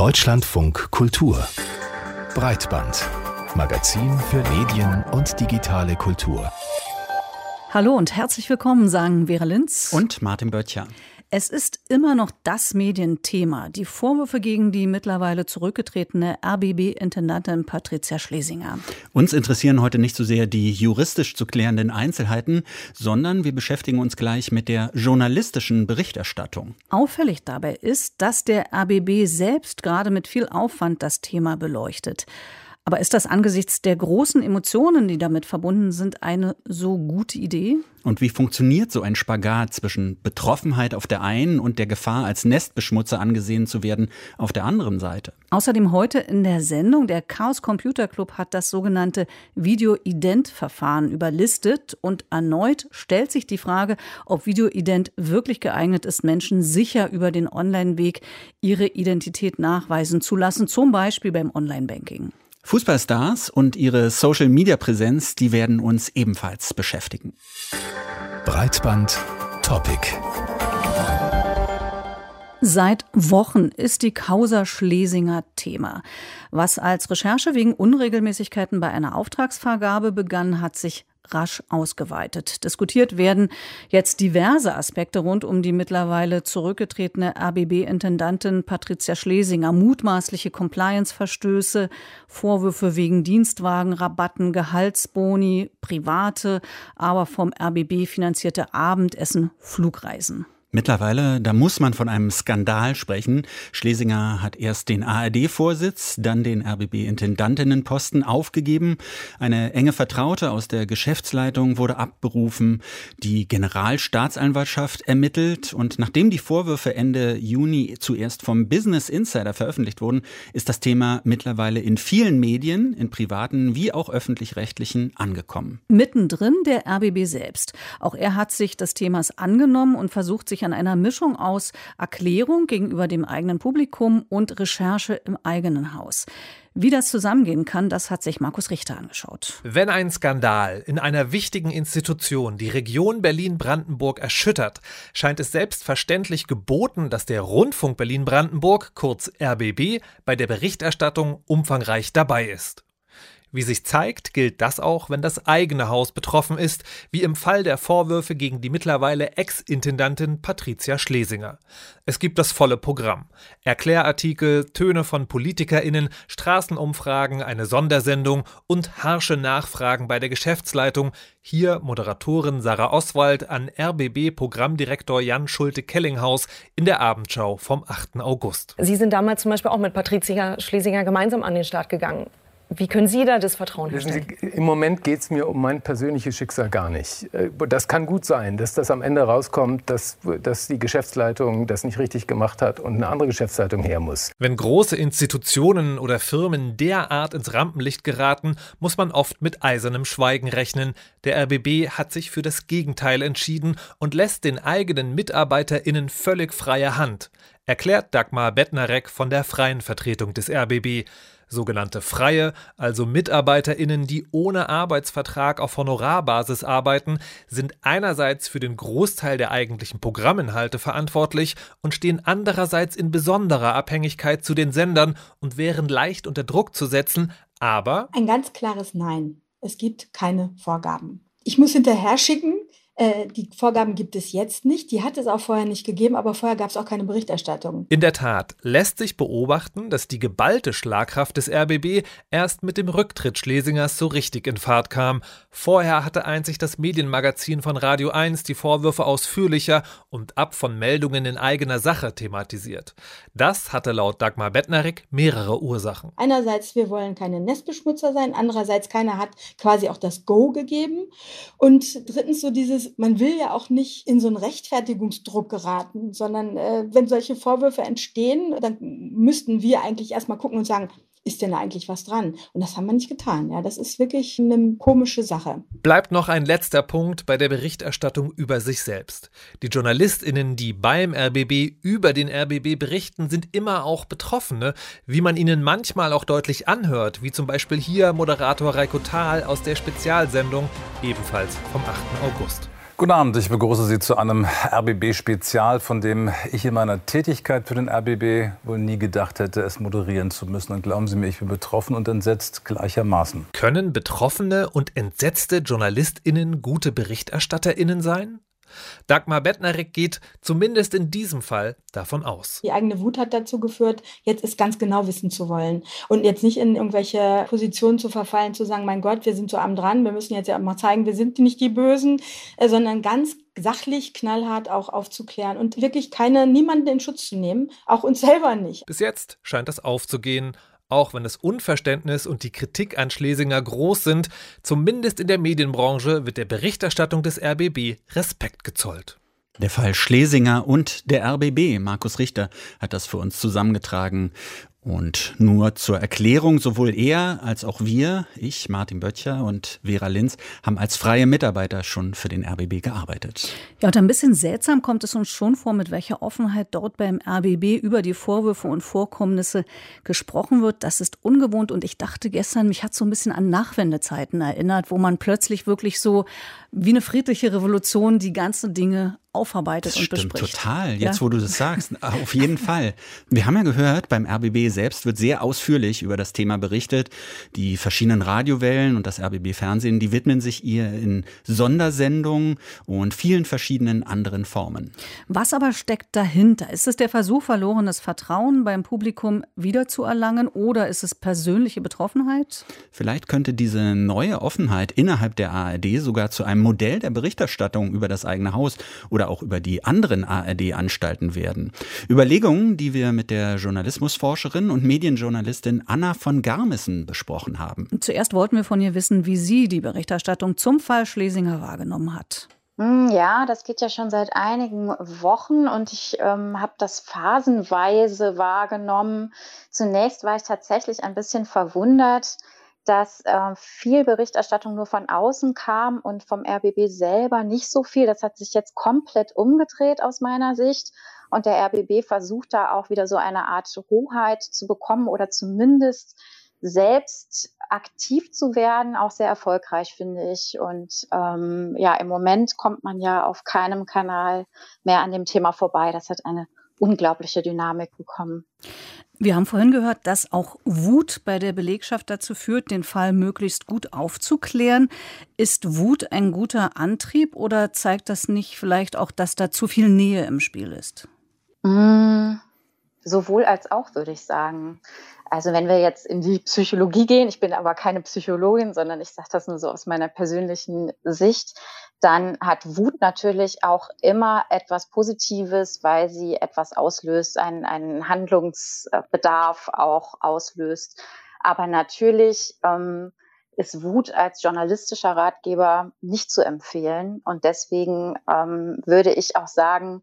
Deutschlandfunk Kultur Breitband Magazin für Medien und digitale Kultur. Hallo und herzlich willkommen, sagen Vera Linz und Martin Böttcher. Es ist immer noch das Medienthema, die Vorwürfe gegen die mittlerweile zurückgetretene RBB-Intendantin Patricia Schlesinger. Uns interessieren heute nicht so sehr die juristisch zu klärenden Einzelheiten, sondern wir beschäftigen uns gleich mit der journalistischen Berichterstattung. Auffällig dabei ist, dass der RBB selbst gerade mit viel Aufwand das Thema beleuchtet. Aber ist das angesichts der großen Emotionen, die damit verbunden sind, eine so gute Idee? Und wie funktioniert so ein Spagat zwischen Betroffenheit auf der einen und der Gefahr, als Nestbeschmutzer angesehen zu werden, auf der anderen Seite? Außerdem heute in der Sendung, der Chaos Computer Club hat das sogenannte Video-Ident-Verfahren überlistet und erneut stellt sich die Frage, ob Video-Ident wirklich geeignet ist, Menschen sicher über den Online-Weg ihre Identität nachweisen zu lassen, zum Beispiel beim Online-Banking. Fußballstars und ihre Social-Media-Präsenz, die werden uns ebenfalls beschäftigen. Breitband Topic. Seit Wochen ist die Causa Schlesinger Thema. Was als Recherche wegen Unregelmäßigkeiten bei einer Auftragsvergabe begann, hat sich rasch ausgeweitet. Diskutiert werden jetzt diverse Aspekte rund um die mittlerweile zurückgetretene RBB-Intendantin Patricia Schlesinger, mutmaßliche Compliance-Verstöße, Vorwürfe wegen Dienstwagenrabatten, Gehaltsboni, private, aber vom RBB finanzierte Abendessen, Flugreisen. Mittlerweile, da muss man von einem Skandal sprechen. Schlesinger hat erst den ARD-Vorsitz, dann den RBB-Intendantinnenposten aufgegeben. Eine enge Vertraute aus der Geschäftsleitung wurde abberufen. Die Generalstaatsanwaltschaft ermittelt. Und nachdem die Vorwürfe Ende Juni zuerst vom Business Insider veröffentlicht wurden, ist das Thema mittlerweile in vielen Medien, in privaten wie auch öffentlich-rechtlichen, angekommen. Mittendrin der RBB selbst. Auch er hat sich des Themas angenommen und versucht, sich sich an einer Mischung aus Erklärung gegenüber dem eigenen Publikum und Recherche im eigenen Haus. Wie das zusammengehen kann, das hat sich Markus Richter angeschaut. Wenn ein Skandal in einer wichtigen Institution die Region Berlin-Brandenburg erschüttert, scheint es selbstverständlich geboten, dass der Rundfunk Berlin-Brandenburg, kurz RBB, bei der Berichterstattung umfangreich dabei ist. Wie sich zeigt, gilt das auch, wenn das eigene Haus betroffen ist, wie im Fall der Vorwürfe gegen die mittlerweile Ex-Intendantin Patricia Schlesinger. Es gibt das volle Programm. Erklärartikel, Töne von PolitikerInnen, Straßenumfragen, eine Sondersendung und harsche Nachfragen bei der Geschäftsleitung. Hier Moderatorin Sarah Oswald an RBB-Programmdirektor Jan Schulte-Kellinghaus in der Abendschau vom 8. August. Sie sind damals zum Beispiel auch mit Patricia Schlesinger gemeinsam an den Start gegangen. Wie können Sie da das Vertrauen herstellen? Sie, Im Moment geht es mir um mein persönliches Schicksal gar nicht. Äh, das kann gut sein, dass das am Ende rauskommt, dass, dass die Geschäftsleitung das nicht richtig gemacht hat und eine andere Geschäftsleitung her muss. Wenn große Institutionen oder Firmen derart ins Rampenlicht geraten, muss man oft mit eisernem Schweigen rechnen. Der RBB hat sich für das Gegenteil entschieden und lässt den eigenen MitarbeiterInnen völlig freie Hand. Erklärt Dagmar Bettnarek von der freien Vertretung des RBB. Sogenannte Freie, also MitarbeiterInnen, die ohne Arbeitsvertrag auf Honorarbasis arbeiten, sind einerseits für den Großteil der eigentlichen Programminhalte verantwortlich und stehen andererseits in besonderer Abhängigkeit zu den Sendern und wären leicht unter Druck zu setzen, aber. Ein ganz klares Nein. Es gibt keine Vorgaben. Ich muss hinterher schicken, die Vorgaben gibt es jetzt nicht. Die hat es auch vorher nicht gegeben, aber vorher gab es auch keine Berichterstattung. In der Tat lässt sich beobachten, dass die geballte Schlagkraft des RBB erst mit dem Rücktritt Schlesingers so richtig in Fahrt kam. Vorher hatte einzig das Medienmagazin von Radio 1 die Vorwürfe ausführlicher und ab von Meldungen in eigener Sache thematisiert. Das hatte laut Dagmar Bettnerik mehrere Ursachen. Einerseits, wir wollen keine Nestbeschmutzer sein, andererseits, keiner hat quasi auch das Go gegeben. Und drittens so dieses man will ja auch nicht in so einen Rechtfertigungsdruck geraten, sondern äh, wenn solche Vorwürfe entstehen, dann müssten wir eigentlich erstmal gucken und sagen, ist denn da eigentlich was dran? Und das haben wir nicht getan. Ja, das ist wirklich eine komische Sache. Bleibt noch ein letzter Punkt bei der Berichterstattung über sich selbst. Die JournalistInnen, die beim RBB über den RBB berichten, sind immer auch Betroffene, wie man ihnen manchmal auch deutlich anhört, wie zum Beispiel hier Moderator Reiko Thal aus der Spezialsendung, ebenfalls vom 8. August. Guten Abend, ich begrüße Sie zu einem RBB-Spezial, von dem ich in meiner Tätigkeit für den RBB wohl nie gedacht hätte, es moderieren zu müssen. Und glauben Sie mir, ich bin betroffen und entsetzt gleichermaßen. Können betroffene und entsetzte JournalistInnen gute BerichterstatterInnen sein? Dagmar Bettnarek geht zumindest in diesem Fall davon aus. Die eigene Wut hat dazu geführt, jetzt es ganz genau wissen zu wollen und jetzt nicht in irgendwelche Positionen zu verfallen, zu sagen, mein Gott, wir sind so am dran, wir müssen jetzt ja mal zeigen, wir sind nicht die Bösen, äh, sondern ganz sachlich, knallhart auch aufzuklären und wirklich keine, niemanden in Schutz zu nehmen, auch uns selber nicht. Bis jetzt scheint das aufzugehen. Auch wenn das Unverständnis und die Kritik an Schlesinger groß sind, zumindest in der Medienbranche wird der Berichterstattung des RBB Respekt gezollt. Der Fall Schlesinger und der RBB, Markus Richter, hat das für uns zusammengetragen. Und nur zur Erklärung, sowohl er als auch wir, ich, Martin Böttcher und Vera Linz, haben als freie Mitarbeiter schon für den RBB gearbeitet. Ja, und ein bisschen seltsam kommt es uns schon vor, mit welcher Offenheit dort beim RBB über die Vorwürfe und Vorkommnisse gesprochen wird. Das ist ungewohnt und ich dachte gestern, mich hat so ein bisschen an Nachwendezeiten erinnert, wo man plötzlich wirklich so wie eine friedliche Revolution die ganzen Dinge aufarbeitet das und stimmt bespricht. total. Jetzt, Ja. wo du das sagst, auf jeden Fall. Wir haben ja gehört, beim RBB selbst wird sehr ausführlich über das Thema berichtet. Die verschiedenen Radiowellen und das RBB Fernsehen, die widmen sich ihr in Sondersendungen und vielen verschiedenen anderen Formen. Was aber steckt dahinter? Ist es der Versuch, verlorenes Vertrauen beim Publikum wiederzuerlangen oder ist es persönliche Betroffenheit? Vielleicht könnte diese neue Offenheit innerhalb der ARD sogar zu einem Modell der Berichterstattung über das eigene Haus oder auch über die anderen ARD-Anstalten werden. Überlegungen, die wir mit der Journalismusforscherin und Medienjournalistin Anna von Garmissen besprochen haben. Zuerst wollten wir von ihr wissen, wie sie die Berichterstattung zum Fall Schlesinger wahrgenommen hat. Hm, Ja, das geht ja schon seit einigen Wochen und ich ähm, habe das phasenweise wahrgenommen. Zunächst war ich tatsächlich ein bisschen verwundert, dass äh, viel Berichterstattung nur von außen kam und vom RBB selber nicht so viel. Das hat sich jetzt komplett umgedreht aus meiner Sicht. Und der RBB versucht da auch wieder so eine Art Hoheit zu bekommen oder zumindest selbst aktiv zu werden, auch sehr erfolgreich, finde ich. Und ähm, ja, im Moment kommt man ja auf keinem Kanal mehr an dem Thema vorbei. Das hat eine unglaubliche Dynamik bekommen. Wir haben vorhin gehört, dass auch Wut bei der Belegschaft dazu führt, den Fall möglichst gut aufzuklären. Ist Wut ein guter Antrieb oder zeigt das nicht vielleicht auch, dass da zu viel Nähe im Spiel ist? Mm, sowohl als auch, würde ich sagen. Also wenn wir jetzt in die Psychologie gehen, ich bin aber keine Psychologin, sondern ich sage das nur so aus meiner persönlichen Sicht, dann hat Wut natürlich auch immer etwas Positives, weil sie etwas auslöst, einen, einen Handlungsbedarf auch auslöst. Aber natürlich ähm, ist Wut als journalistischer Ratgeber nicht zu empfehlen. Und deswegen ähm, würde ich auch sagen,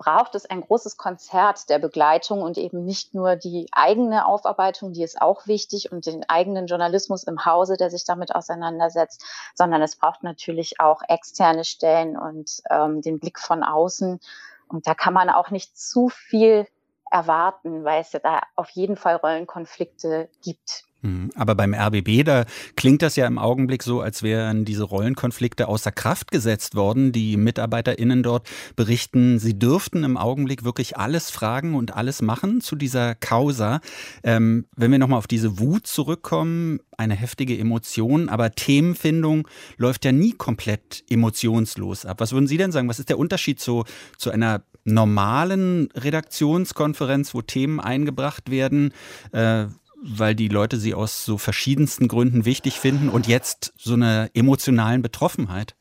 braucht es ein großes Konzert der Begleitung und eben nicht nur die eigene Aufarbeitung, die ist auch wichtig und den eigenen Journalismus im Hause, der sich damit auseinandersetzt, sondern es braucht natürlich auch externe Stellen und ähm, den Blick von außen. Und da kann man auch nicht zu viel erwarten, weil es ja da auf jeden Fall Rollenkonflikte gibt. Hm, Aber beim RBB, da klingt das ja im Augenblick so, als wären diese Rollenkonflikte außer Kraft gesetzt worden. Die MitarbeiterInnen dort berichten, sie dürften im Augenblick wirklich alles fragen und alles machen zu dieser Causa. Ähm, wenn wir nochmal auf diese Wut zurückkommen, eine heftige Emotion, aber Themenfindung läuft ja nie komplett emotionslos ab. Was würden Sie denn sagen? Was ist der Unterschied zu, zu einer normalen Redaktionskonferenz, wo Themen eingebracht werden? Äh, weil die Leute sie aus so verschiedensten Gründen wichtig finden und jetzt so einer emotionalen Betroffenheit?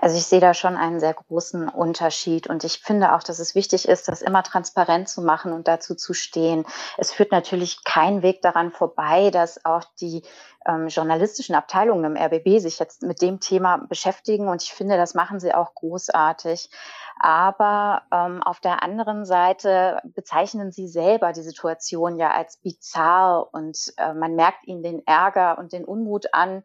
Also ich sehe da schon einen sehr großen Unterschied und ich finde auch, dass es wichtig ist, das immer transparent zu machen und dazu zu stehen. Es führt natürlich kein Weg daran vorbei, dass auch die ähm, journalistischen Abteilungen im RBB sich jetzt mit dem Thema beschäftigen und ich finde, das machen sie auch großartig. Aber ähm, auf der anderen Seite bezeichnen sie selber die Situation ja als bizarr und äh, man merkt ihnen den Ärger und den Unmut an.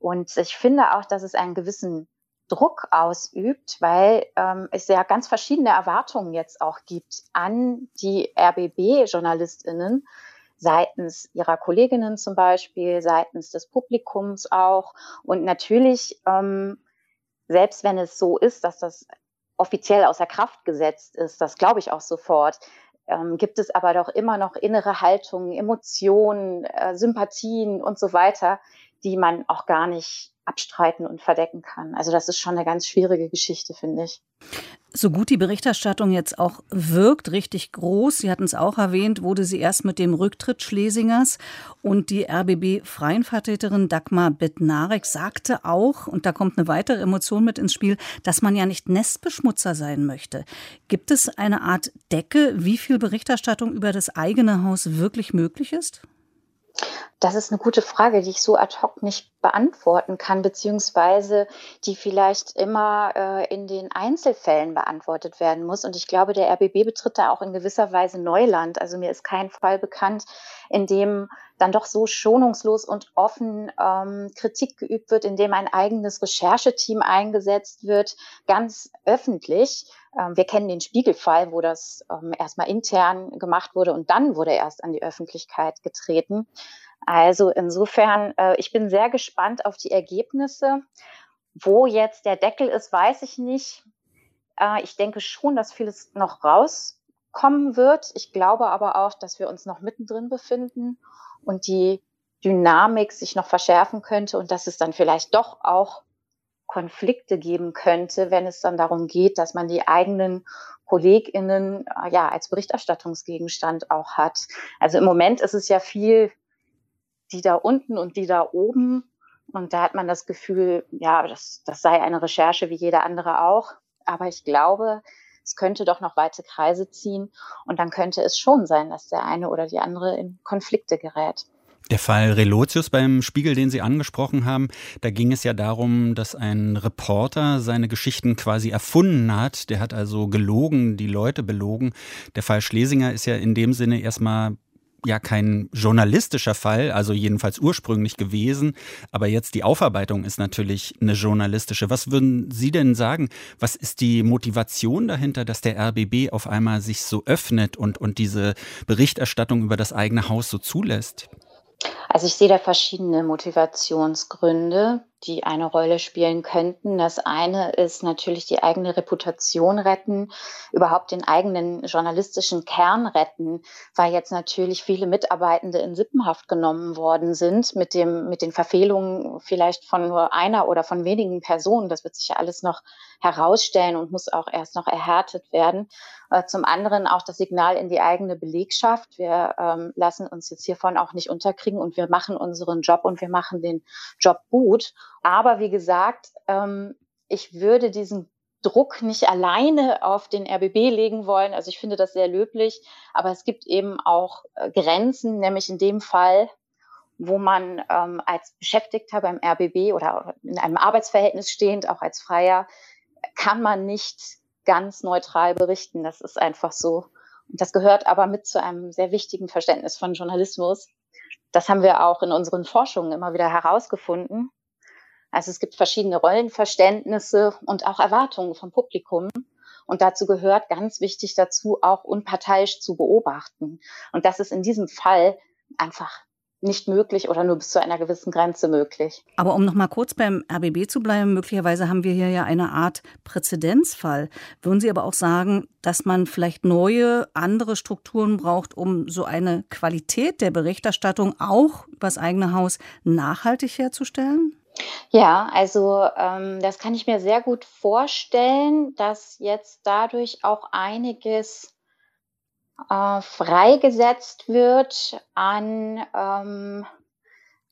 Und ich finde auch, dass es einen gewissen Druck ausübt, weil ähm, es ja ganz verschiedene Erwartungen jetzt auch gibt an die RBB-JournalistInnen seitens ihrer Kolleginnen zum Beispiel, seitens des Publikums auch. Und natürlich ähm, selbst wenn es so ist, dass das offiziell außer Kraft gesetzt ist, das glaube ich auch sofort, ähm, gibt es aber doch immer noch innere Haltungen, Emotionen, äh, Sympathien und so weiter, die man auch gar nicht abstreiten und verdecken kann. Also das ist schon eine ganz schwierige Geschichte, finde ich. So gut die Berichterstattung jetzt auch wirkt, richtig groß, Sie hatten es auch erwähnt, wurde sie erst mit dem Rücktritt Schlesingers und die RBB-Freienvertreterin Dagmar Bednarek sagte auch, und da kommt eine weitere Emotion mit ins Spiel, dass man ja nicht Nestbeschmutzer sein möchte. Gibt es eine Art Decke, wie viel Berichterstattung über das eigene Haus wirklich möglich ist? Das ist eine gute Frage, die ich so ad hoc nicht beantworten kann, beziehungsweise die vielleicht immer äh, in den Einzelfällen beantwortet werden muss. Und ich glaube, der RBB betritt da auch in gewisser Weise Neuland. Also mir ist kein Fall bekannt, in dem dann doch so schonungslos und offen ähm, Kritik geübt wird, in dem ein eigenes Rechercheteam eingesetzt wird, ganz öffentlich. Ähm, wir kennen den Spiegelfall, wo das ähm, erstmal intern gemacht wurde und dann wurde erst an die Öffentlichkeit getreten. Also insofern, äh, ich bin sehr gespannt auf die Ergebnisse. Wo jetzt der Deckel ist, weiß ich nicht. Äh, ich denke schon, dass vieles noch rauskommen wird. Ich glaube aber auch, dass wir uns noch mittendrin befinden und die Dynamik sich noch verschärfen könnte und dass es dann vielleicht doch auch Konflikte geben könnte, wenn es dann darum geht, dass man die eigenen KollegInnen äh, ja als Berichterstattungsgegenstand auch hat. Also im Moment ist es ja viel die da unten und die da oben. Und da hat man das Gefühl, ja, das, das sei eine Recherche wie jeder andere auch. Aber ich glaube, es könnte doch noch weite Kreise ziehen. Und dann könnte es schon sein, dass der eine oder die andere in Konflikte gerät. Der Fall Relotius beim Spiegel, den Sie angesprochen haben, da ging es ja darum, dass ein Reporter seine Geschichten quasi erfunden hat. Der hat also gelogen, die Leute belogen. Der Fall Schlesinger ist ja in dem Sinne erstmal ja kein journalistischer Fall, also jedenfalls ursprünglich gewesen, aber jetzt die Aufarbeitung ist natürlich eine journalistische. Was würden Sie denn sagen? Was ist die Motivation dahinter, dass der RBB auf einmal sich so öffnet und, und diese Berichterstattung über das eigene Haus so zulässt? Also ich sehe da verschiedene Motivationsgründe, die eine Rolle spielen könnten. Das eine ist natürlich die eigene Reputation retten, überhaupt den eigenen journalistischen Kern retten, weil jetzt natürlich viele Mitarbeitende in Sippenhaft genommen worden sind mit dem, mit den Verfehlungen vielleicht von nur einer oder von wenigen Personen. Das wird sich ja alles noch herausstellen und muss auch erst noch erhärtet werden. Äh, zum anderen auch das Signal in die eigene Belegschaft. Wir ähm, lassen uns jetzt hiervon auch nicht unterkriegen und wir machen unseren Job und wir machen den Job gut. Aber wie gesagt, ähm, ich würde diesen Druck nicht alleine auf den RBB legen wollen. Also ich finde das sehr löblich, aber es gibt eben auch äh, Grenzen, nämlich in dem Fall, wo man ähm, als Beschäftigter beim RBB oder in einem Arbeitsverhältnis stehend, auch als Freier, kann man nicht ganz neutral berichten. Das ist einfach so. Und das gehört aber mit zu einem sehr wichtigen Verständnis von Journalismus. Das haben wir auch in unseren Forschungen immer wieder herausgefunden. Also es gibt verschiedene Rollenverständnisse und auch Erwartungen vom Publikum. Und dazu gehört ganz wichtig dazu, auch unparteiisch zu beobachten. Und das ist in diesem Fall einfach nicht möglich oder nur bis zu einer gewissen Grenze möglich. Aber um noch mal kurz beim RBB zu bleiben, möglicherweise haben wir hier ja eine Art Präzedenzfall. Würden Sie aber auch sagen, dass man vielleicht neue, andere Strukturen braucht, um so eine Qualität der Berichterstattung auch über das eigene Haus nachhaltig herzustellen? Ja, also ähm, das kann ich mir sehr gut vorstellen, dass jetzt dadurch auch einiges äh, freigesetzt wird an ähm,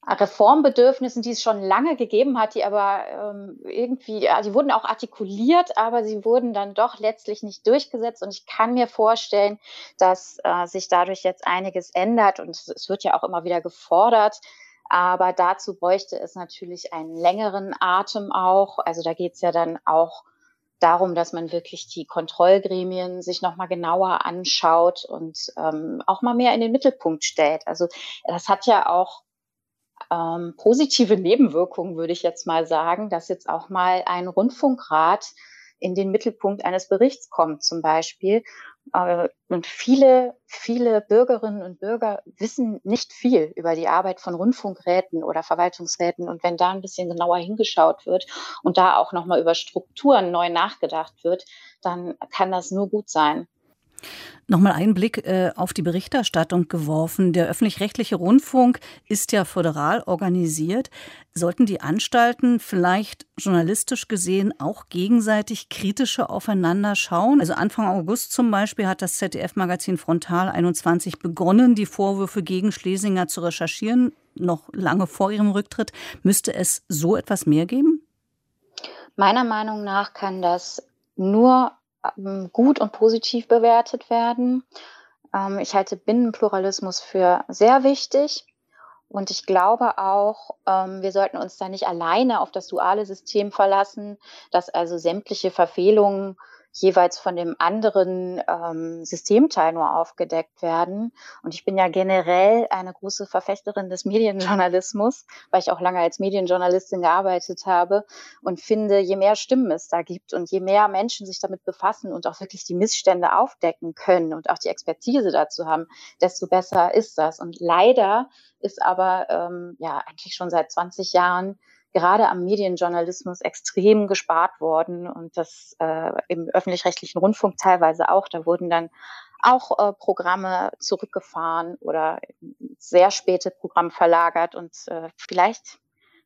Reformbedürfnissen, die es schon lange gegeben hat, die aber ähm, irgendwie, ja, die wurden auch artikuliert, aber sie wurden dann doch letztlich nicht durchgesetzt. Und ich kann mir vorstellen, dass äh, sich dadurch jetzt einiges ändert und es wird ja auch immer wieder gefordert, aber dazu bräuchte es natürlich einen längeren Atem auch. Also da geht es ja dann auch darum, dass man wirklich die Kontrollgremien sich nochmal genauer anschaut und ähm, auch mal mehr in den Mittelpunkt stellt. Also das hat ja auch ähm, positive Nebenwirkungen, würde ich jetzt mal sagen, dass jetzt auch mal ein Rundfunkrat in den Mittelpunkt eines Berichts kommt zum Beispiel, Und viele, viele Bürgerinnen und Bürger wissen nicht viel über die Arbeit von Rundfunkräten oder Verwaltungsräten. Und wenn da ein bisschen genauer hingeschaut wird und da auch nochmal über Strukturen neu nachgedacht wird, dann kann das nur gut sein. Nochmal einen Blick äh, auf die Berichterstattung geworfen. Der öffentlich-rechtliche Rundfunk ist ja föderal organisiert. Sollten die Anstalten vielleicht journalistisch gesehen auch gegenseitig kritischer aufeinander schauen? Also Anfang August zum Beispiel hat das ZDF-Magazin Frontal 21 begonnen, die Vorwürfe gegen Schlesinger zu recherchieren. Noch lange vor ihrem Rücktritt. Müsste es so etwas mehr geben? Meiner Meinung nach kann das nur gut und positiv bewertet werden. Ähm, ich halte Binnenpluralismus für sehr wichtig. Und ich glaube auch, ähm, wir sollten uns da nicht alleine auf das duale System verlassen, dass also sämtliche Verfehlungen jeweils von dem anderen ähm, Systemteil nur aufgedeckt werden. Und ich bin ja generell eine große Verfechterin des Medienjournalismus, weil ich auch lange als Medienjournalistin gearbeitet habe und finde, je mehr Stimmen es da gibt und je mehr Menschen sich damit befassen und auch wirklich die Missstände aufdecken können und auch die Expertise dazu haben, desto besser ist das. Und leider ist aber ähm, ja eigentlich schon seit 20 Jahren gerade am Medienjournalismus extrem gespart worden und das äh, im öffentlich-rechtlichen Rundfunk teilweise auch. Da wurden dann auch äh, Programme zurückgefahren oder sehr späte Programme verlagert und äh, vielleicht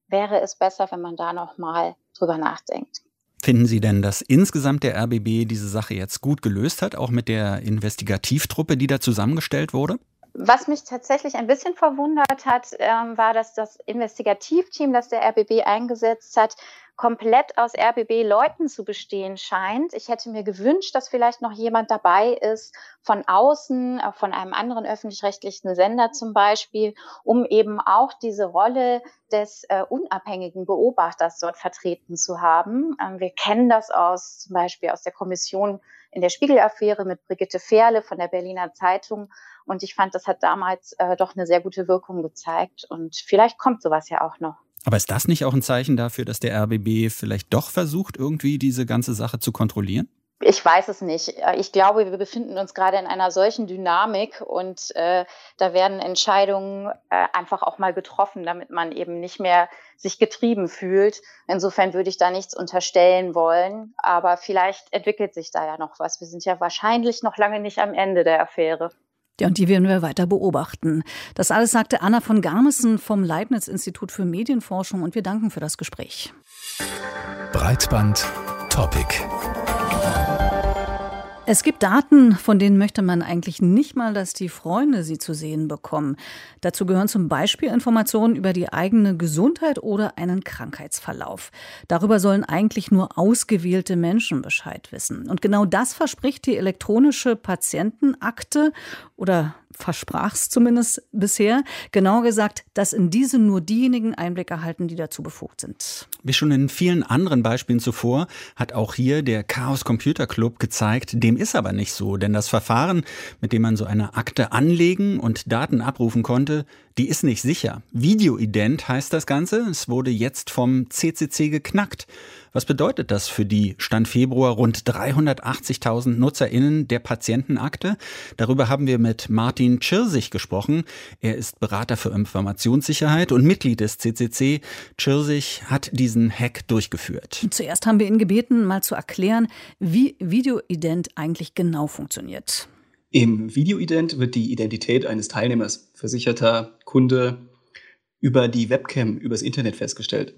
wäre es besser, wenn man da noch mal drüber nachdenkt. Finden Sie denn, dass insgesamt der RBB diese Sache jetzt gut gelöst hat, auch mit der Investigativtruppe, die da zusammengestellt wurde? Was mich tatsächlich ein bisschen verwundert hat, ähm, war, dass das Investigativteam, das der RBB eingesetzt hat, komplett aus RBB-Leuten zu bestehen scheint. Ich hätte mir gewünscht, dass vielleicht noch jemand dabei ist von außen, äh, von einem anderen öffentlich-rechtlichen Sender zum Beispiel, um eben auch diese Rolle des äh, unabhängigen Beobachters dort vertreten zu haben. Ähm, wir kennen das aus zum Beispiel aus der Kommission in der Spiegel-Affäre mit Brigitte Fehrle von der Berliner Zeitung und ich fand, das hat damals äh, doch eine sehr gute Wirkung gezeigt. Und vielleicht kommt sowas ja auch noch. Aber ist das nicht auch ein Zeichen dafür, dass der RBB vielleicht doch versucht, irgendwie diese ganze Sache zu kontrollieren? Ich weiß es nicht. Ich glaube, wir befinden uns gerade in einer solchen Dynamik und äh, da werden Entscheidungen äh, einfach auch mal getroffen, damit man eben nicht mehr sich getrieben fühlt. Insofern würde ich da nichts unterstellen wollen, aber vielleicht entwickelt sich da ja noch was. Wir sind ja wahrscheinlich noch lange nicht am Ende der Affäre. Ja, und die werden wir weiter beobachten. Das alles sagte Anna von Garmissen vom Leibniz-Institut für Medienforschung und wir danken für das Gespräch. Breitband Topic. Es gibt Daten, von denen möchte man eigentlich nicht mal, dass die Freunde sie zu sehen bekommen. Dazu gehören zum Beispiel Informationen über die eigene Gesundheit oder einen Krankheitsverlauf. Darüber sollen eigentlich nur ausgewählte Menschen Bescheid wissen. Und genau das verspricht die elektronische Patientenakte oder versprach es zumindest bisher. Genauer gesagt, dass in diese nur diejenigen Einblick erhalten, die dazu befugt sind. Wie schon in vielen anderen Beispielen zuvor hat auch hier der Chaos Computer Club gezeigt, dem ist aber nicht so, denn das Verfahren, mit dem man so eine Akte anlegen und Daten abrufen konnte, die ist nicht sicher. Videoident heißt das Ganze. Es wurde jetzt vom CCC geknackt. Was bedeutet das für die Stand Februar rund 380.000 NutzerInnen der Patientenakte? Darüber haben wir mit Martin Tschirsich gesprochen. Er ist Berater für Informationssicherheit und Mitglied des CCC. Tschirsich hat diesen Hack durchgeführt. Zuerst haben wir ihn gebeten, mal zu erklären, wie Videoident eigentlich genau funktioniert. Im Videoident wird die Identität eines Teilnehmers, Versicherter, Kunde, über die Webcam, übers Internet festgestellt.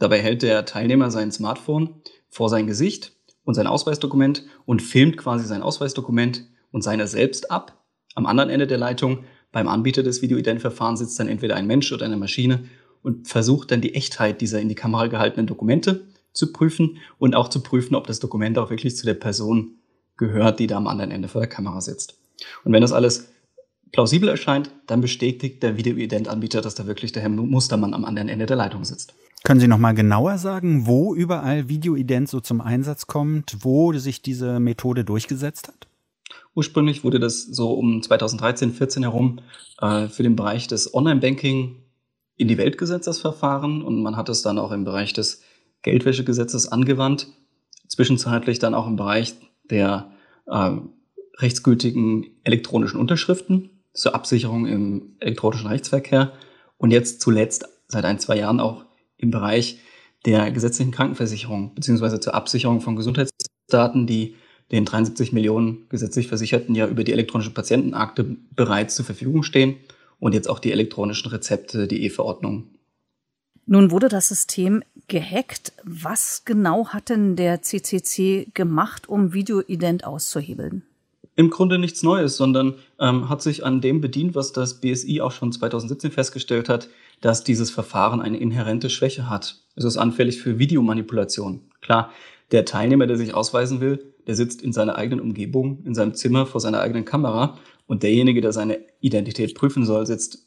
Dabei hält der Teilnehmer sein Smartphone vor sein Gesicht und sein Ausweisdokument und filmt quasi sein Ausweisdokument und seiner selbst ab. Am anderen Ende der Leitung, beim Anbieter des Videoident-Verfahrens, sitzt dann entweder ein Mensch oder eine Maschine und versucht dann die Echtheit dieser in die Kamera gehaltenen Dokumente zu prüfen und auch zu prüfen, ob das Dokument auch wirklich zu der Person gehört, die da am anderen Ende vor der Kamera sitzt. Und wenn das alles plausibel erscheint, dann bestätigt der Videoident-Anbieter, dass da wirklich der Herr Mustermann am anderen Ende der Leitung sitzt. Können Sie noch mal genauer sagen, wo überall Videoident so zum Einsatz kommt, wo sich diese Methode durchgesetzt hat? Ursprünglich wurde das so um 2013, 14 herum äh, für den Bereich des Online-Banking in die Welt gesetzt, das Verfahren. Und man hat es dann auch im Bereich des Geldwäschegesetzes angewandt. Zwischenzeitlich dann auch im Bereich der äh, rechtsgültigen elektronischen Unterschriften zur Absicherung im elektronischen Rechtsverkehr und jetzt zuletzt seit ein, zwei Jahren auch im Bereich der gesetzlichen Krankenversicherung beziehungsweise zur Absicherung von Gesundheitsdaten, die den 73 Millionen gesetzlich Versicherten ja über die elektronische Patientenakte bereits zur Verfügung stehen und jetzt auch die elektronischen Rezepte, die E-Verordnung. Nun wurde das System gehackt. Was genau hat denn der CCC gemacht, um Videoident auszuhebeln? Im Grunde nichts Neues, sondern ähm, hat sich an dem bedient, was das BSI auch schon 2017 festgestellt hat, dass dieses Verfahren eine inhärente Schwäche hat. Es ist anfällig für Videomanipulation. Klar, der Teilnehmer, der sich ausweisen will, der sitzt in seiner eigenen Umgebung, in seinem Zimmer vor seiner eigenen Kamera und derjenige, der seine Identität prüfen soll, sitzt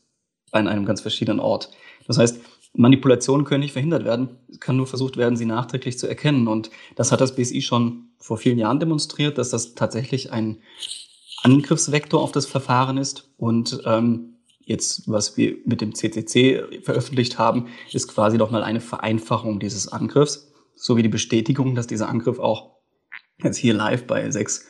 an einem ganz verschiedenen Ort. Das heißt, Manipulationen können nicht verhindert werden. Es kann nur versucht werden, sie nachträglich zu erkennen. Und das hat das BSI schon vor vielen Jahren demonstriert, dass das tatsächlich ein Angriffsvektor auf das Verfahren ist. Und ähm, jetzt, was wir mit dem CCC veröffentlicht haben, ist quasi nochmal eine Vereinfachung dieses Angriffs, sowie die Bestätigung, dass dieser Angriff auch jetzt hier live bei sechs,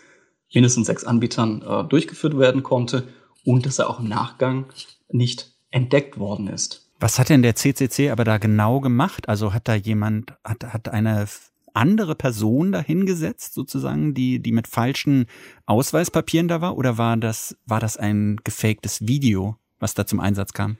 mindestens sechs Anbietern äh, durchgeführt werden konnte und dass er auch im Nachgang nicht entdeckt worden ist. Was hat denn der CCC aber da genau gemacht? Also hat da jemand, hat, hat eine andere Person dahingesetzt, sozusagen, die, die mit falschen Ausweispapieren da war? Oder war das, war das ein gefaktes Video, was da zum Einsatz kam?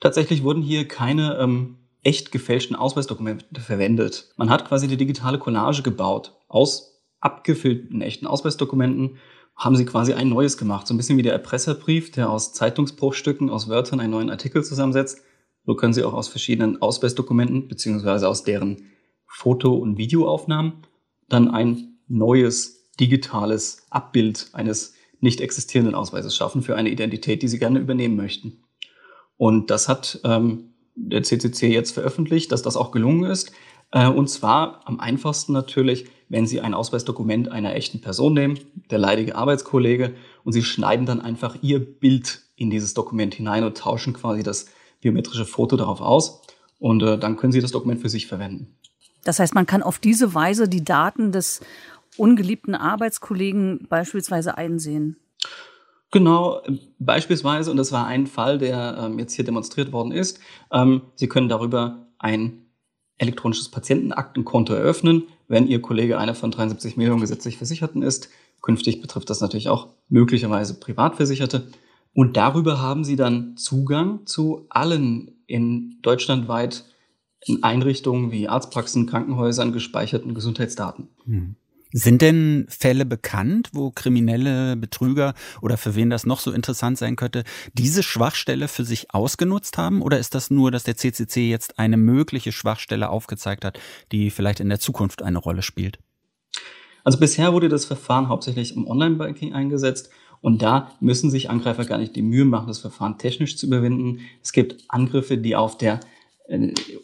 Tatsächlich wurden hier keine ähm, echt gefälschten Ausweisdokumente verwendet. Man hat quasi die digitale Collage gebaut. Aus abgefilterten echten Ausweisdokumenten haben sie quasi ein neues gemacht. So ein bisschen wie der Erpresserbrief, der aus Zeitungsbruchstücken, aus Wörtern einen neuen Artikel zusammensetzt. So können Sie auch aus verschiedenen Ausweisdokumenten beziehungsweise aus deren Foto- und Videoaufnahmen dann ein neues digitales Abbild eines nicht existierenden Ausweises schaffen für eine Identität, die Sie gerne übernehmen möchten. Und das hat ähm, der CCC jetzt veröffentlicht, dass das auch gelungen ist. Äh, und zwar am einfachsten natürlich, wenn Sie ein Ausweisdokument einer echten Person nehmen, der leidige Arbeitskollege, und Sie schneiden dann einfach Ihr Bild in dieses Dokument hinein und tauschen quasi das biometrische Foto darauf aus und äh, dann können Sie das Dokument für sich verwenden. Das heißt, man kann auf diese Weise die Daten des ungeliebten Arbeitskollegen beispielsweise einsehen. Genau, beispielsweise, und das war ein Fall, der ähm, jetzt hier demonstriert worden ist, ähm, Sie können darüber ein elektronisches Patientenaktenkonto eröffnen, wenn Ihr Kollege einer von 73 Millionen gesetzlich Versicherten ist. Künftig betrifft das natürlich auch möglicherweise Privatversicherte. Und darüber haben sie dann Zugang zu allen in deutschlandweit in Einrichtungen wie Arztpraxen, Krankenhäusern gespeicherten Gesundheitsdaten. Hm. Sind denn Fälle bekannt, wo kriminelle Betrüger oder für wen das noch so interessant sein könnte, diese Schwachstelle für sich ausgenutzt haben? Oder ist das nur, dass der CCC jetzt eine mögliche Schwachstelle aufgezeigt hat, die vielleicht in der Zukunft eine Rolle spielt? Also bisher wurde das Verfahren hauptsächlich im Online-Banking eingesetzt und da müssen sich Angreifer gar nicht die Mühe machen, das Verfahren technisch zu überwinden. Es gibt Angriffe, die auf der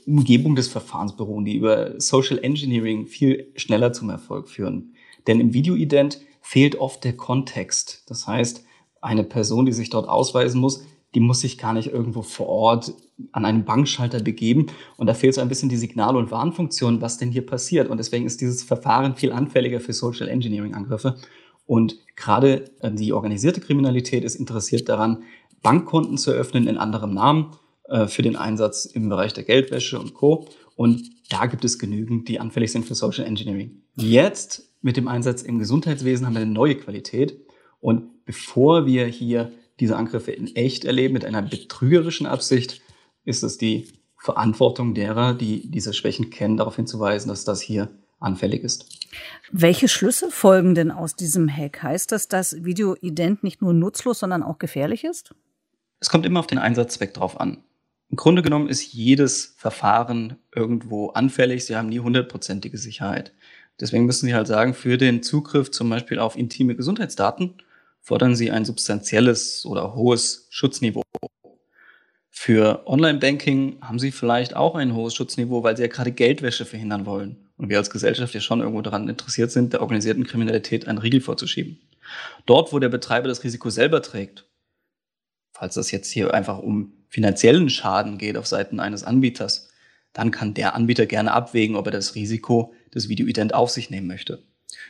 Umgebung des Verfahrens beruhen, die über Social Engineering viel schneller zum Erfolg führen. Denn im Videoident fehlt oft der Kontext. Das heißt, eine Person, die sich dort ausweisen muss, die muss sich gar nicht irgendwo vor Ort an einem Bankschalter begeben. Und da fehlt so ein bisschen die Signal- und Warnfunktion, was denn hier passiert. Und deswegen ist dieses Verfahren viel anfälliger für Social Engineering-Angriffe. Und gerade äh, die organisierte Kriminalität ist interessiert daran, Bankkonten zu öffnen in anderem Namen äh, für den Einsatz im Bereich der Geldwäsche und Co. Und da gibt es genügend, die anfällig sind für Social Engineering. Jetzt mit dem Einsatz im Gesundheitswesen haben wir eine neue Qualität. Und bevor wir hier diese Angriffe in echt erleben mit einer betrügerischen Absicht, ist es die Verantwortung derer, die diese Schwächen kennen, darauf hinzuweisen, dass das hier anfällig ist. Welche Schlüsse folgen denn aus diesem Hack? Heißt das, dass Videoident nicht nur nutzlos, sondern auch gefährlich ist? Es kommt immer auf den Einsatzzweck drauf an. Im Grunde genommen ist jedes Verfahren irgendwo anfällig. Sie haben nie hundertprozentige Sicherheit. Deswegen müssen Sie halt sagen, für den Zugriff zum Beispiel auf intime Gesundheitsdaten fordern Sie ein substanzielles oder hohes Schutzniveau. Für Online-Banking haben Sie vielleicht auch ein hohes Schutzniveau, weil Sie ja gerade Geldwäsche verhindern wollen und wir als Gesellschaft ja schon irgendwo daran interessiert sind, der organisierten Kriminalität einen Riegel vorzuschieben. Dort, wo der Betreiber das Risiko selber trägt, falls das jetzt hier einfach um finanziellen Schaden geht auf Seiten eines Anbieters, dann kann der Anbieter gerne abwägen, ob er das Risiko des Videoident auf sich nehmen möchte.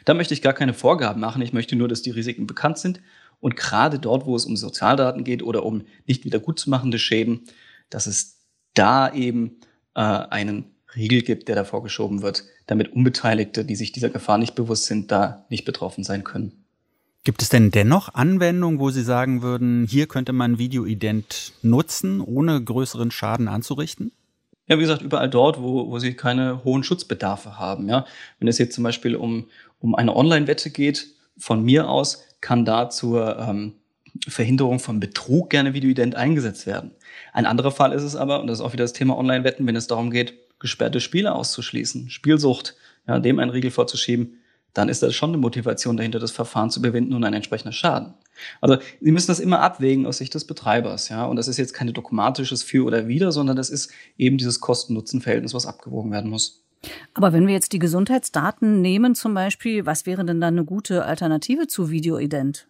Da möchte ich gar keine Vorgaben machen. Ich möchte nur, dass die Risiken bekannt sind. Und gerade dort, wo es um Sozialdaten geht oder um nicht wieder gutzumachende Schäden, dass es da eben äh, einen Riegel gibt, der davor geschoben wird, damit Unbeteiligte, die sich dieser Gefahr nicht bewusst sind, da nicht betroffen sein können. Gibt es denn dennoch Anwendungen, wo Sie sagen würden, hier könnte man Videoident nutzen, ohne größeren Schaden anzurichten? Ja, wie gesagt, überall dort, wo, wo sie keine hohen Schutzbedarfe haben. Ja? Wenn es jetzt zum Beispiel um, um eine Online-Wette geht, von mir aus kann da zur ähm, Verhinderung von Betrug gerne Videoident eingesetzt werden. Ein anderer Fall ist es aber, und das ist auch wieder das Thema Online-Wetten, wenn es darum geht, gesperrte Spiele auszuschließen, Spielsucht, ja, dem einen Riegel vorzuschieben, dann ist das schon eine Motivation dahinter, das Verfahren zu überwinden und ein entsprechender Schaden. Also Sie müssen das immer abwägen aus Sicht des Betreibers, ja. Und das ist jetzt kein dogmatisches Für oder Wider, sondern das ist eben dieses Kosten-Nutzen-Verhältnis, was abgewogen werden muss. Aber wenn wir jetzt die Gesundheitsdaten nehmen zum Beispiel, was wäre denn dann eine gute Alternative zu Videoident?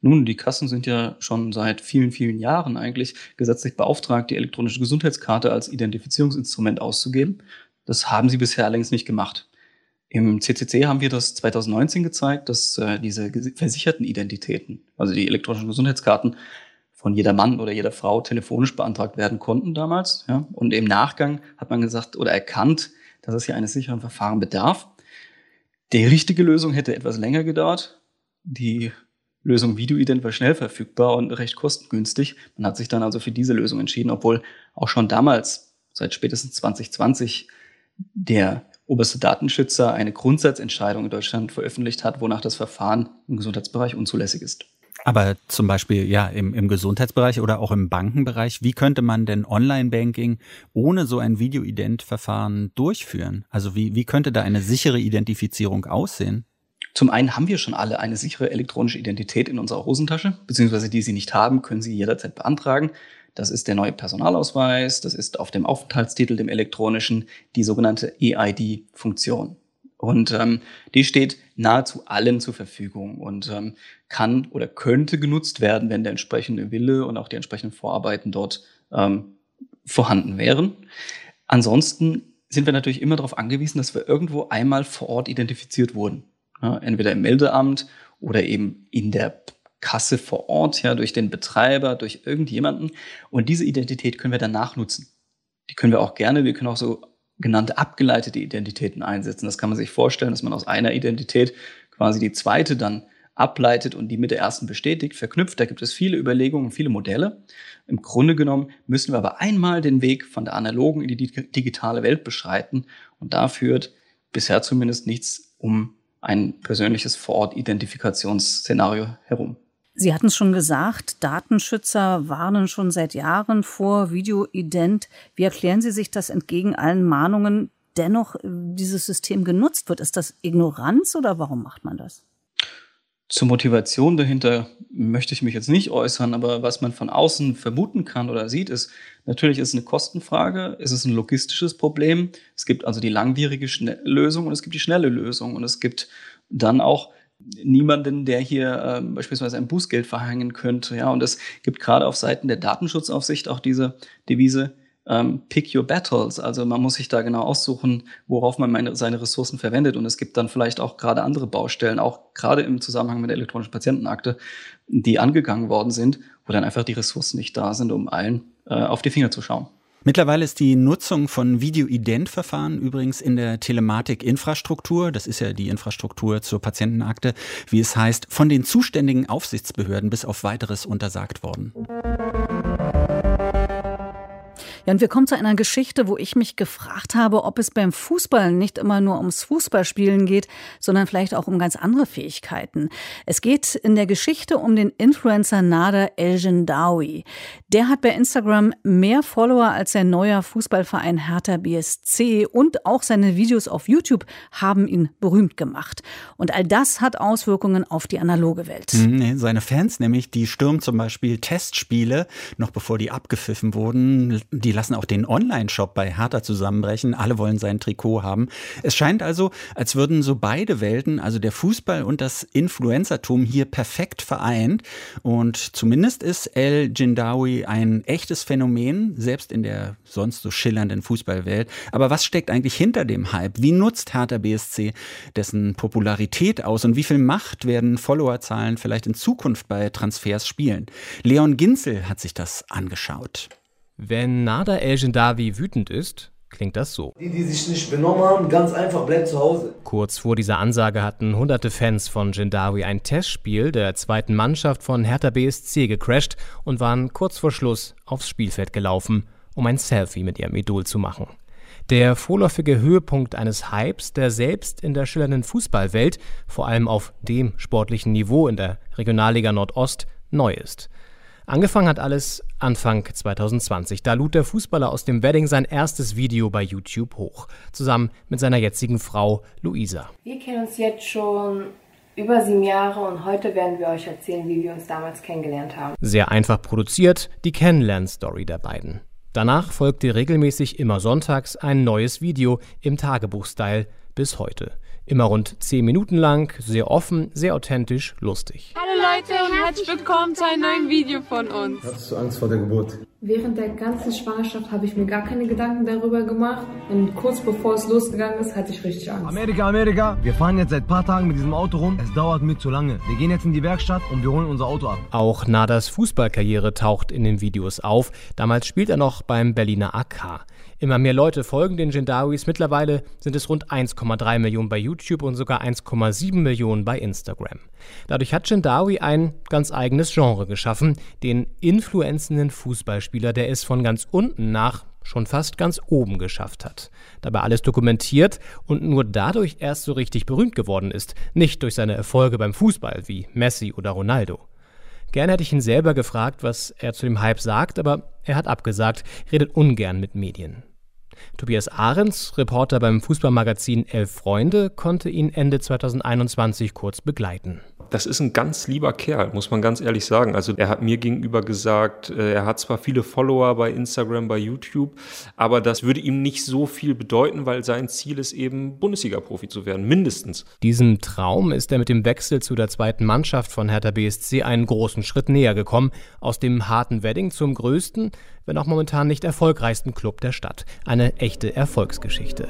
Nun, die Kassen sind ja schon seit vielen, vielen Jahren eigentlich gesetzlich beauftragt, die elektronische Gesundheitskarte als Identifizierungsinstrument auszugeben. Das haben sie bisher allerdings nicht gemacht. Im CCC haben wir das 2019 gezeigt, dass äh, diese versicherten Identitäten, also die elektronischen Gesundheitskarten, von jeder Mann oder jeder Frau telefonisch beantragt werden konnten damals. Ja? Und im Nachgang hat man gesagt oder erkannt, dass es hier eines sicheren Verfahren bedarf. Die richtige Lösung hätte etwas länger gedauert. Die Lösung Videoident war schnell verfügbar und recht kostengünstig. Man hat sich dann also für diese Lösung entschieden, obwohl auch schon damals, seit spätestens 2020, der oberste Datenschützer eine Grundsatzentscheidung in Deutschland veröffentlicht hat, wonach das Verfahren im Gesundheitsbereich unzulässig ist. Aber zum Beispiel ja im, im Gesundheitsbereich oder auch im Bankenbereich, wie könnte man denn Online-Banking ohne so ein Videoident-Verfahren durchführen? Also wie, wie könnte da eine sichere Identifizierung aussehen? Zum einen haben wir schon alle eine sichere elektronische Identität in unserer Hosentasche, beziehungsweise die Sie nicht haben, können Sie jederzeit beantragen. Das ist der neue Personalausweis, das ist auf dem Aufenthaltstitel, dem elektronischen, die sogenannte EID-Funktion. Und ähm, die steht nahezu allen zur Verfügung und ähm, kann oder könnte genutzt werden, wenn der entsprechende Wille und auch die entsprechenden Vorarbeiten dort ähm, vorhanden wären. Ansonsten sind wir natürlich immer darauf angewiesen, dass wir irgendwo einmal vor Ort identifiziert wurden. Ja, entweder im Meldeamt oder eben in der Kasse vor Ort, ja, durch den Betreiber, durch irgendjemanden. Und diese Identität können wir dann nachnutzen. Die können wir auch gerne, wir können auch so genannte abgeleitete Identitäten einsetzen. Das kann man sich vorstellen, dass man aus einer Identität quasi die zweite dann ableitet und die mit der ersten bestätigt, verknüpft. Da gibt es viele Überlegungen, viele Modelle. Im Grunde genommen müssen wir aber einmal den Weg von der analogen in die digitale Welt beschreiten. Und da führt bisher zumindest nichts um ein persönliches Vor-Ort-Identifikationsszenario herum. Sie hatten es schon gesagt, Datenschützer warnen schon seit Jahren vor Videoident. Wie erklären Sie sich, dass entgegen allen Mahnungen dennoch dieses System genutzt wird? Ist das Ignoranz oder warum macht man das? Zur Motivation dahinter möchte ich mich jetzt nicht äußern, aber was man von außen vermuten kann oder sieht, ist, natürlich ist es eine Kostenfrage, es ist ein logistisches Problem. Es gibt also die langwierige Lösung und es gibt die schnelle Lösung und es gibt dann auch niemanden, der hier äh, beispielsweise ein Bußgeld verhängen könnte. Ja, und es gibt gerade auf Seiten der Datenschutzaufsicht auch diese Devise, ähm, pick your battles. Also man muss sich da genau aussuchen, worauf man meine, seine Ressourcen verwendet. Und es gibt dann vielleicht auch gerade andere Baustellen, auch gerade im Zusammenhang mit der elektronischen Patientenakte, die angegangen worden sind, wo dann einfach die Ressourcen nicht da sind, um allen äh, auf die Finger zu schauen. Mittlerweile ist die Nutzung von Videoident-Verfahren übrigens in der Telematik-Infrastruktur, das ist ja die Infrastruktur zur Patientenakte, wie es heißt, von den zuständigen Aufsichtsbehörden bis auf weiteres untersagt worden. Ja, und wir kommen zu einer Geschichte, wo ich mich gefragt habe, ob es beim Fußball nicht immer nur ums Fußballspielen geht, sondern vielleicht auch um ganz andere Fähigkeiten. Es geht in der Geschichte um den Influencer Nader El Gendawi. Der hat bei Instagram mehr Follower als sein neuer Fußballverein Hertha BSC und auch seine Videos auf YouTube haben ihn berühmt gemacht. Und all das hat Auswirkungen auf die analoge Welt. Mhm, seine Fans nämlich, die stürmen zum Beispiel Testspiele, noch bevor die abgepfiffen wurden. Die lassen auch den Online-Shop bei Hertha zusammenbrechen. Alle wollen sein Trikot haben. Es scheint also, als würden so beide Welten, also der Fußball und das Influencertum hier perfekt vereint. Und zumindest ist El Jindawi ein echtes Phänomen, selbst in der sonst so schillernden Fußballwelt. Aber was steckt eigentlich hinter dem Hype? Wie nutzt Hertha BSC dessen Popularität aus und wie viel Macht werden Followerzahlen vielleicht in Zukunft bei Transfers spielen? Leon Ginzel hat sich das angeschaut. Wenn Nada El Jindawi wütend ist, klingt das so. Die, die sich nicht benommen haben, ganz einfach, bleibt zu Hause. Kurz vor dieser Ansage hatten hunderte Fans von Jindawi ein Testspiel der zweiten Mannschaft von Hertha BSC gecrashed und waren kurz vor Schluss aufs Spielfeld gelaufen, um ein Selfie mit ihrem Idol zu machen. Der vorläufige Höhepunkt eines Hypes, der selbst in der schillernden Fußballwelt, vor allem auf dem sportlichen Niveau in der Regionalliga Nordost, neu ist. Angefangen hat alles Anfang 2020. Da lud der Fußballer aus dem Wedding sein erstes Video bei YouTube hoch, zusammen mit seiner jetzigen Frau Luisa. Wir kennen uns jetzt schon über sieben Jahre und heute werden wir euch erzählen, wie wir uns damals kennengelernt haben. Sehr einfach produziert, die Kennenlern-Story der beiden. Danach folgte regelmäßig immer sonntags ein neues Video im Tagebuchstyle bis heute. Immer rund 10 Minuten lang, sehr offen, sehr authentisch, lustig. Hallo Leute und herzlich willkommen zu einem neuen Video von uns. Hattest du Angst vor der Geburt? Während der ganzen Schwangerschaft habe ich mir gar keine Gedanken darüber gemacht. Und kurz bevor es losgegangen ist, hatte ich richtig Angst. Amerika, Amerika, wir fahren jetzt seit ein paar Tagen mit diesem Auto rum. Es dauert mir zu lange. Wir gehen jetzt in die Werkstatt und wir holen unser Auto ab. Auch Nadas Fußballkarriere taucht in den Videos auf. Damals spielt er noch beim Berliner AK. Immer mehr Leute folgen den Jendawis. Mittlerweile sind es rund 1,3 Millionen bei YouTube und sogar 1,7 Millionen bei Instagram. Dadurch hat Jendawi ein ganz eigenes Genre geschaffen, den influenzenden Fußballspieler, der es von ganz unten nach schon fast ganz oben geschafft hat. Dabei alles dokumentiert und nur dadurch erst so richtig berühmt geworden ist, nicht durch seine Erfolge beim Fußball wie Messi oder Ronaldo. Gerne hätte ich ihn selber gefragt, was er zu dem Hype sagt, aber er hat abgesagt, redet ungern mit Medien. Tobias Ahrens, Reporter beim Fußballmagazin Elf Freunde, konnte ihn Ende 2021 kurz begleiten. Das ist ein ganz lieber Kerl, muss man ganz ehrlich sagen. Also er hat mir gegenüber gesagt, äh, er hat zwar viele Follower bei Instagram, bei YouTube, aber das würde ihm nicht so viel bedeuten, weil sein Ziel ist eben Bundesliga-Profi zu werden, mindestens. Diesem Traum ist er mit dem Wechsel zu der zweiten Mannschaft von Hertha BSC einen großen Schritt näher gekommen. Aus dem harten Wedding zum größten, wenn auch momentan nicht erfolgreichsten Club der Stadt. Eine echte Erfolgsgeschichte.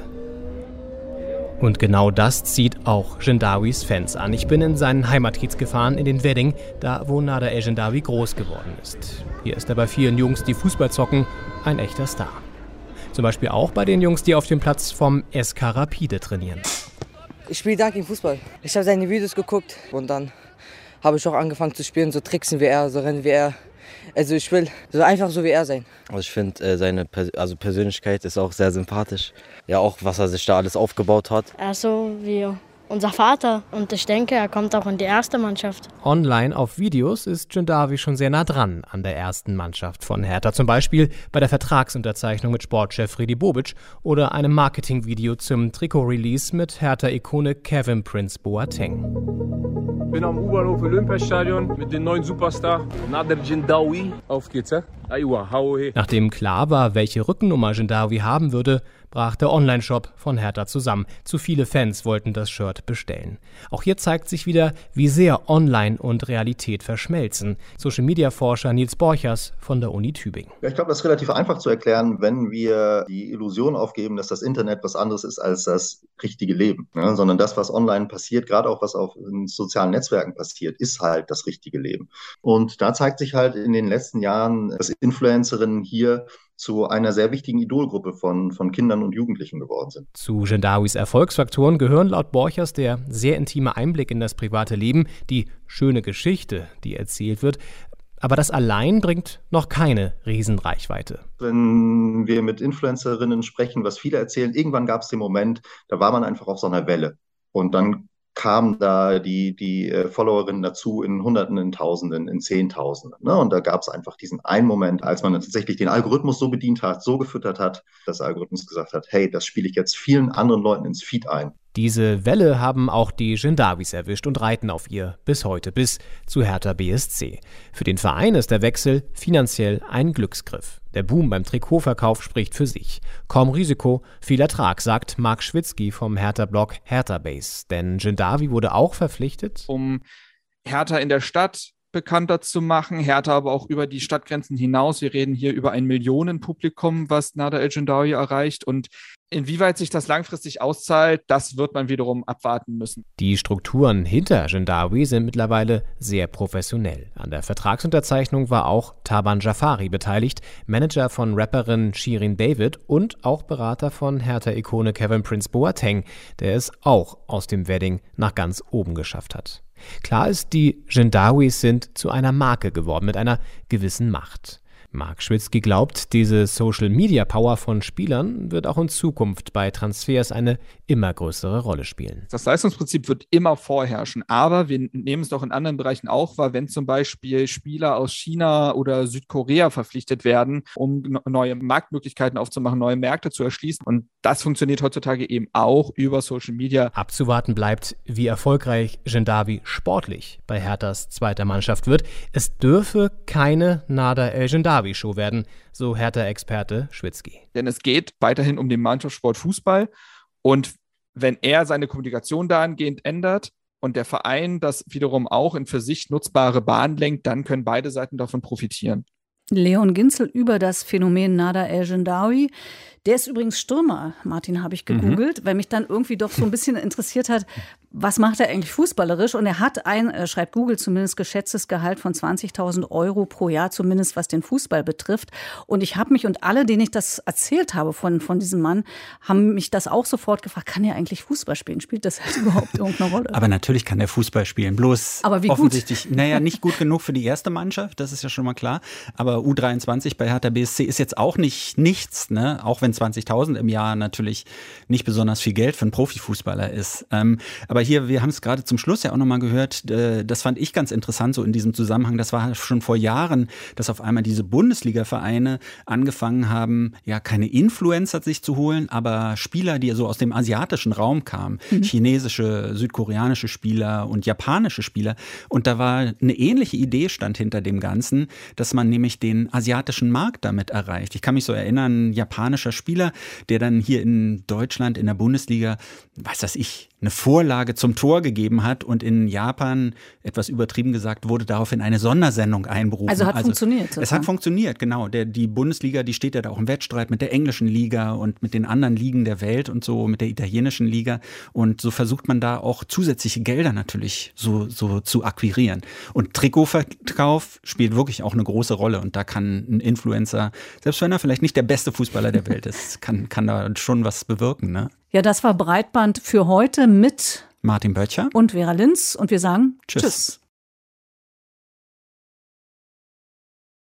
Und genau das zieht auch Jendawis Fans an. Ich bin in seinen Heimatkiez gefahren, in den Wedding, da wo Nada El Jendawi groß geworden ist. Hier ist er bei vielen Jungs, die Fußball zocken, ein echter Star. Zum Beispiel auch bei den Jungs, die auf dem Platz vom SK Rapide trainieren. Ich spiele da gegen Fußball. Ich habe seine Videos geguckt und dann habe ich auch angefangen zu spielen, so tricksen wie er, so rennen wie er. Also ich will so einfach so wie er sein. Also ich finde äh, seine Pers also Persönlichkeit ist auch sehr sympathisch. Ja, auch was er sich da alles aufgebaut hat. Er ist so wie unser Vater und ich denke, er kommt auch in die erste Mannschaft. Online auf Videos ist Jundavi schon sehr nah dran an der ersten Mannschaft von Hertha. Zum Beispiel bei der Vertragsunterzeichnung mit Sportchef Redi Bobic oder einem Marketingvideo zum Trikot-Release mit Hertha-Ikone Kevin Prince Boateng. Ich bin am U-Bahnhof Olympiastadion mit dem neuen Superstar Nader Jindawi. Auf geht's, hä? Nachdem klar war, welche Rückennummer Jindawi haben würde, brach der Online-Shop von Hertha zusammen. Zu viele Fans wollten das Shirt bestellen. Auch hier zeigt sich wieder, wie sehr Online und Realität verschmelzen. Social-Media-Forscher Nils Borchers von der Uni Tübingen. Ja, ich glaube, das ist relativ einfach zu erklären, wenn wir die Illusion aufgeben, dass das Internet was anderes ist als das richtige Leben. Ne? Sondern das, was online passiert, gerade auch was auf sozialen Netzwerken passiert, ist halt das richtige Leben. Und da zeigt sich halt in den letzten Jahren, dass Influencerinnen hier zu einer sehr wichtigen Idolgruppe von, von Kindern und Jugendlichen geworden sind. Zu Jendawis Erfolgsfaktoren gehören laut Borchers der sehr intime Einblick in das private Leben, die schöne Geschichte, die erzählt wird. Aber das allein bringt noch keine Riesenreichweite. Wenn wir mit Influencerinnen sprechen, was viele erzählen, irgendwann gab es den Moment, da war man einfach auf so einer Welle. Und dann kamen da die, die äh, Followerinnen dazu in Hunderten, in Tausenden, in Zehntausenden. Ne? Und da gab es einfach diesen einen Moment, als man tatsächlich den Algorithmus so bedient hat, so gefüttert hat, dass der Algorithmus gesagt hat, hey, das spiele ich jetzt vielen anderen Leuten ins Feed ein. Diese Welle haben auch die Gindawis erwischt und reiten auf ihr bis heute, bis zu Hertha BSC. Für den Verein ist der Wechsel finanziell ein Glücksgriff. Der Boom beim Trikotverkauf spricht für sich. Kaum Risiko, viel Ertrag, sagt Marc Schwitzky vom Hertha-Blog Hertha Base. Denn Jindavi wurde auch verpflichtet, um Hertha in der Stadt bekannter zu machen. Hertha aber auch über die Stadtgrenzen hinaus. Wir reden hier über ein Millionenpublikum, was Nada El Gendawi erreicht. Und inwieweit sich das langfristig auszahlt, das wird man wiederum abwarten müssen. Die Strukturen hinter Gendawi sind mittlerweile sehr professionell. An der Vertragsunterzeichnung war auch Taban Jafari beteiligt, Manager von Rapperin Shirin David und auch Berater von Hertha-Ikone Kevin Prince Boateng, der es auch aus dem Wedding nach ganz oben geschafft hat. Klar ist, die Jendawis sind zu einer Marke geworden mit einer gewissen Macht. Mark Schwitzky glaubt, diese Social-Media-Power von Spielern wird auch in Zukunft bei Transfers eine immer größere Rolle spielen. Das Leistungsprinzip wird immer vorherrschen, aber wir nehmen es doch in anderen Bereichen auch wahr, wenn zum Beispiel Spieler aus China oder Südkorea verpflichtet werden, um neue Marktmöglichkeiten aufzumachen, neue Märkte zu erschließen. Und das funktioniert heutzutage eben auch über Social Media. Abzuwarten bleibt, wie erfolgreich Gendavi sportlich bei Herthas zweiter Mannschaft wird. Es dürfe keine Nada El Gendavi Derby-Show werden, so Hertha-Experte Schwitzky. Denn es geht weiterhin um den Mannschaftssport Fußball. Und wenn er seine Kommunikation dahingehend ändert und der Verein das wiederum auch in für sich nutzbare Bahn lenkt, dann können beide Seiten davon profitieren. Leon Ginzel über das Phänomen Nada El Gendawi. Der ist übrigens Stürmer, Martin, habe ich gegoogelt, mhm. weil mich dann irgendwie doch so ein bisschen interessiert hat, was macht er eigentlich fußballerisch? Und er hat ein, äh, schreibt Google zumindest, geschätztes Gehalt von 20.000 Euro pro Jahr, zumindest was den Fußball betrifft. Und ich habe mich und alle, denen ich das erzählt habe von, von diesem Mann, haben mich das auch sofort gefragt, kann er eigentlich Fußball spielen? Spielt das halt überhaupt irgendeine Rolle? Aber natürlich kann er Fußball spielen, bloß Aber wie offensichtlich, gut? naja, nicht gut genug für die erste Mannschaft, das ist ja schon mal klar. Aber U23 bei Hertha BSC ist jetzt auch nicht nichts, ne? auch wenn 20.000 im Jahr natürlich nicht besonders viel Geld für einen Profifußballer ist. Ähm, aber hier, wir haben es gerade zum Schluss ja auch nochmal gehört, äh, das fand ich ganz interessant so in diesem Zusammenhang. Das war schon vor Jahren, dass auf einmal diese Bundesliga-Vereine angefangen haben, ja, keine Influencer sich zu holen, aber Spieler, die so aus dem asiatischen Raum kamen, mhm. chinesische, südkoreanische Spieler und japanische Spieler. Und da war eine ähnliche Idee stand hinter dem Ganzen, dass man nämlich den asiatischen Markt damit erreicht. Ich kann mich so erinnern, ein japanischer Spieler, der dann hier in Deutschland in der Bundesliga, weiß das ich, eine Vorlage zum Tor gegeben hat und in Japan, etwas übertrieben gesagt, wurde daraufhin eine Sondersendung einberufen. Also hat also, funktioniert. Sozusagen. Es hat funktioniert, genau. Der, die Bundesliga, die steht ja da auch im Wettstreit mit der englischen Liga und mit den anderen Ligen der Welt und so, mit der italienischen Liga. Und so versucht man da auch zusätzliche Gelder natürlich so, so zu akquirieren. Und Trikotverkauf spielt wirklich auch eine große Rolle. Und da kann ein Influencer, selbst wenn er vielleicht nicht der beste Fußballer der Welt ist, kann, kann da schon was bewirken. Ne? Ja, das war Breitband für heute mit Martin Böttcher und Vera Linz. Und wir sagen Tschüss. Tschüss.